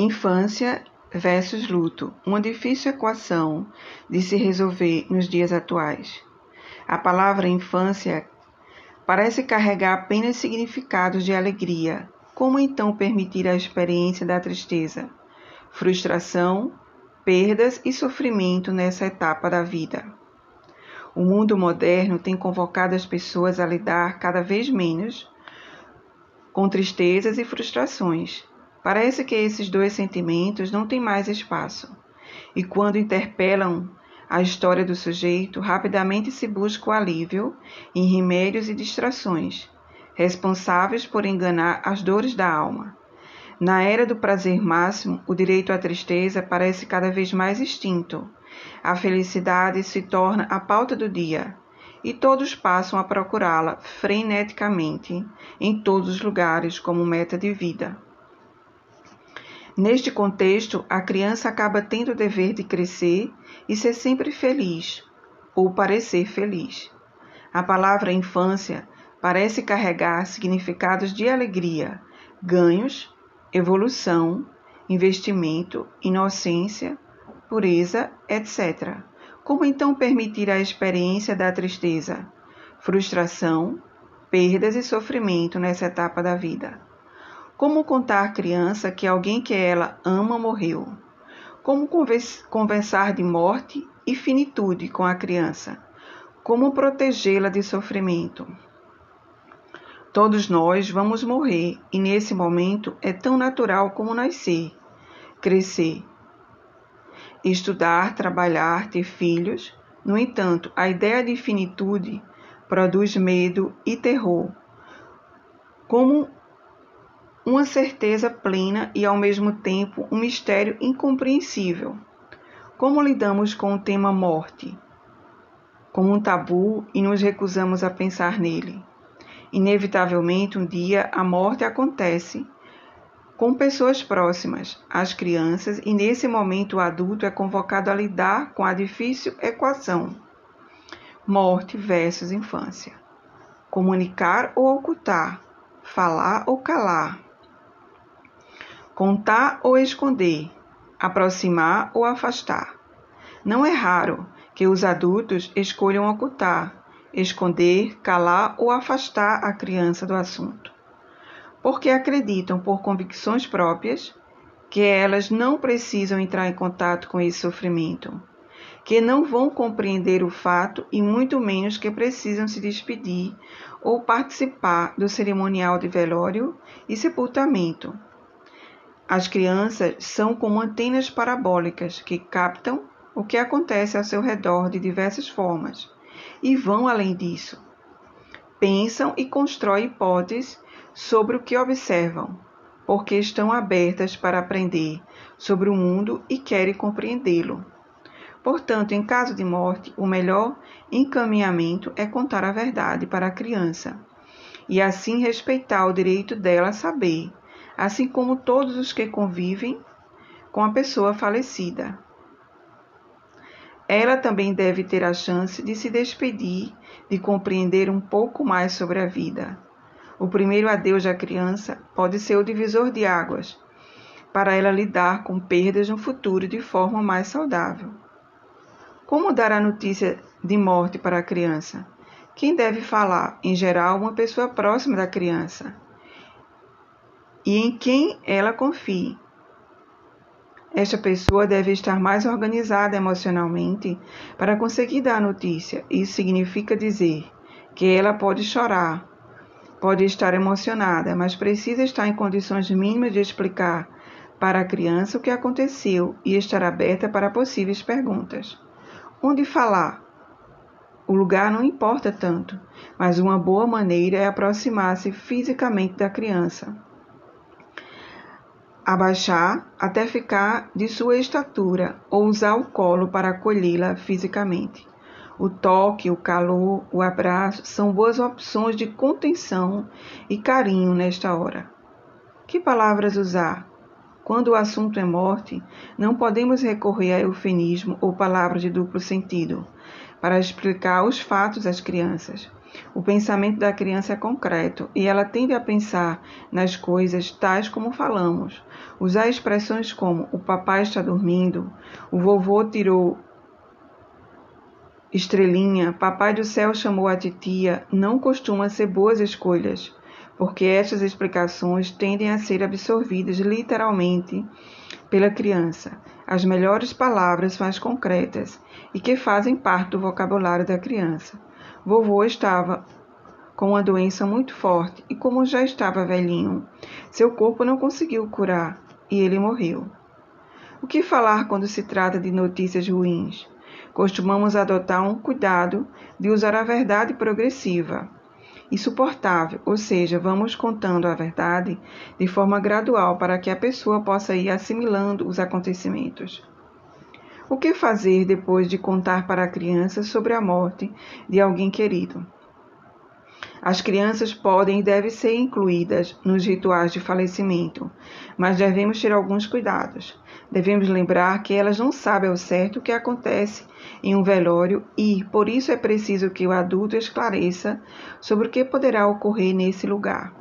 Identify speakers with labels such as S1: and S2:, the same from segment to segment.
S1: Infância versus luto, uma difícil equação de se resolver nos dias atuais. A palavra infância parece carregar apenas significados de alegria. Como então permitir a experiência da tristeza, frustração, perdas e sofrimento nessa etapa da vida? O mundo moderno tem convocado as pessoas a lidar cada vez menos com tristezas e frustrações Parece que esses dois sentimentos não têm mais espaço, e quando interpelam a história do sujeito, rapidamente se busca o alívio em remédios e distrações, responsáveis por enganar as dores da alma. Na era do prazer máximo, o direito à tristeza parece cada vez mais extinto. A felicidade se torna a pauta do dia, e todos passam a procurá-la freneticamente em todos os lugares como meta de vida. Neste contexto, a criança acaba tendo o dever de crescer e ser sempre feliz, ou parecer feliz. A palavra infância parece carregar significados de alegria, ganhos, evolução, investimento, inocência, pureza, etc. Como então permitir a experiência da tristeza, frustração, perdas e sofrimento nessa etapa da vida? Como contar à criança que alguém que ela ama morreu? Como conversar de morte e finitude com a criança? Como protegê-la de sofrimento? Todos nós vamos morrer e nesse momento é tão natural como nascer, crescer, estudar, trabalhar, ter filhos. No entanto, a ideia de finitude produz medo e terror. Como uma certeza plena e ao mesmo tempo um mistério incompreensível. Como lidamos com o tema morte? Como um tabu e nos recusamos a pensar nele. Inevitavelmente, um dia a morte acontece com pessoas próximas, as crianças, e nesse momento o adulto é convocado a lidar com a difícil equação: morte versus infância. Comunicar ou ocultar, falar ou calar, contar ou esconder, aproximar ou afastar. Não é raro que os adultos escolham ocultar, esconder, calar ou afastar a criança do assunto, porque acreditam por convicções próprias que elas não precisam entrar em contato com esse sofrimento, que não vão compreender o fato e muito menos que precisam se despedir ou participar do cerimonial de velório e sepultamento as crianças são como antenas parabólicas que captam o que acontece ao seu redor de diversas formas e vão além disso. Pensam e constroem hipóteses sobre o que observam, porque estão abertas para aprender sobre o mundo e querem compreendê-lo. Portanto, em caso de morte, o melhor encaminhamento é contar a verdade para a criança e assim respeitar o direito dela a saber assim como todos os que convivem com a pessoa falecida. Ela também deve ter a chance de se despedir, de compreender um pouco mais sobre a vida. O primeiro adeus da criança pode ser o divisor de águas, para ela lidar com perdas no futuro de forma mais saudável. Como dar a notícia de morte para a criança? Quem deve falar? Em geral, uma pessoa próxima da criança e em quem ela confie. Esta pessoa deve estar mais organizada emocionalmente para conseguir dar a notícia. Isso significa dizer que ela pode chorar, pode estar emocionada, mas precisa estar em condições mínimas de explicar para a criança o que aconteceu e estar aberta para possíveis perguntas. Onde falar? O lugar não importa tanto, mas uma boa maneira é aproximar-se fisicamente da criança abaixar até ficar de sua estatura ou usar o colo para acolhê-la fisicamente. O toque, o calor, o abraço são boas opções de contenção e carinho nesta hora. Que palavras usar? Quando o assunto é morte, não podemos recorrer a eufemismo ou palavras de duplo sentido para explicar os fatos às crianças. O pensamento da criança é concreto e ela tende a pensar nas coisas tais como falamos. Usar expressões como o papai está dormindo, o vovô tirou estrelinha, papai do céu chamou a titia, não costuma ser boas escolhas, porque estas explicações tendem a ser absorvidas literalmente pela criança. As melhores palavras mais concretas e que fazem parte do vocabulário da criança. Vovô estava com uma doença muito forte e, como já estava velhinho, seu corpo não conseguiu curar e ele morreu. O que falar quando se trata de notícias ruins? Costumamos adotar um cuidado de usar a verdade progressiva e suportável, ou seja, vamos contando a verdade de forma gradual para que a pessoa possa ir assimilando os acontecimentos. O que fazer depois de contar para a criança sobre a morte de alguém querido? As crianças podem e devem ser incluídas nos rituais de falecimento, mas devemos ter alguns cuidados. Devemos lembrar que elas não sabem ao certo o que acontece em um velório e, por isso, é preciso que o adulto esclareça sobre o que poderá ocorrer nesse lugar.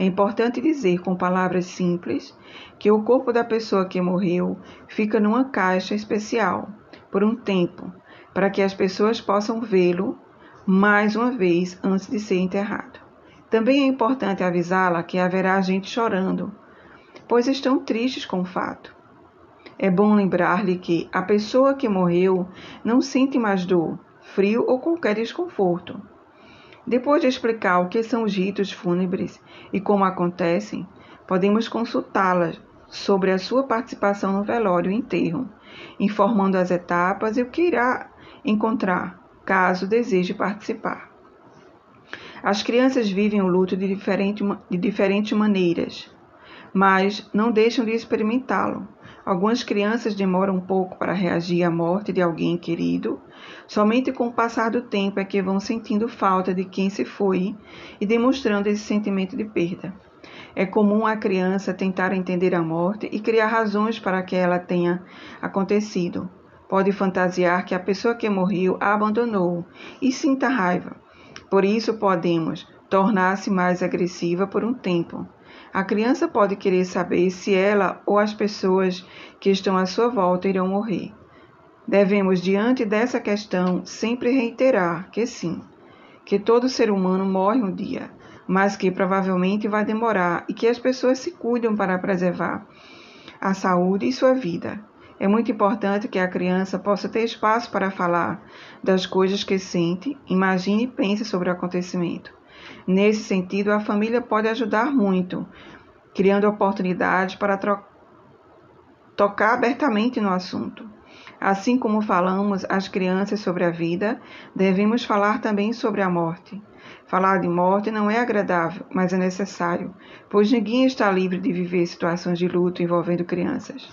S1: É importante dizer com palavras simples que o corpo da pessoa que morreu fica numa caixa especial por um tempo, para que as pessoas possam vê-lo mais uma vez antes de ser enterrado. Também é importante avisá-la que haverá gente chorando, pois estão tristes com o fato. É bom lembrar-lhe que a pessoa que morreu não sente mais dor, frio ou qualquer desconforto. Depois de explicar o que são os ritos fúnebres e como acontecem, podemos consultá-la sobre a sua participação no velório e enterro, informando as etapas e o que irá encontrar, caso deseje participar. As crianças vivem o luto de, diferente, de diferentes maneiras, mas não deixam de experimentá-lo. Algumas crianças demoram um pouco para reagir à morte de alguém querido. Somente com o passar do tempo é que vão sentindo falta de quem se foi e demonstrando esse sentimento de perda. É comum a criança tentar entender a morte e criar razões para que ela tenha acontecido. Pode fantasiar que a pessoa que morreu a abandonou e sinta raiva. Por isso podemos tornar-se mais agressiva por um tempo. A criança pode querer saber se ela ou as pessoas que estão à sua volta irão morrer. Devemos, diante dessa questão, sempre reiterar que sim, que todo ser humano morre um dia, mas que provavelmente vai demorar e que as pessoas se cuidam para preservar a saúde e sua vida. É muito importante que a criança possa ter espaço para falar das coisas que sente, imagine e pense sobre o acontecimento. Nesse sentido, a família pode ajudar muito, criando oportunidades para tocar abertamente no assunto. Assim como falamos às crianças sobre a vida, devemos falar também sobre a morte. Falar de morte não é agradável, mas é necessário, pois ninguém está livre de viver situações de luto envolvendo crianças.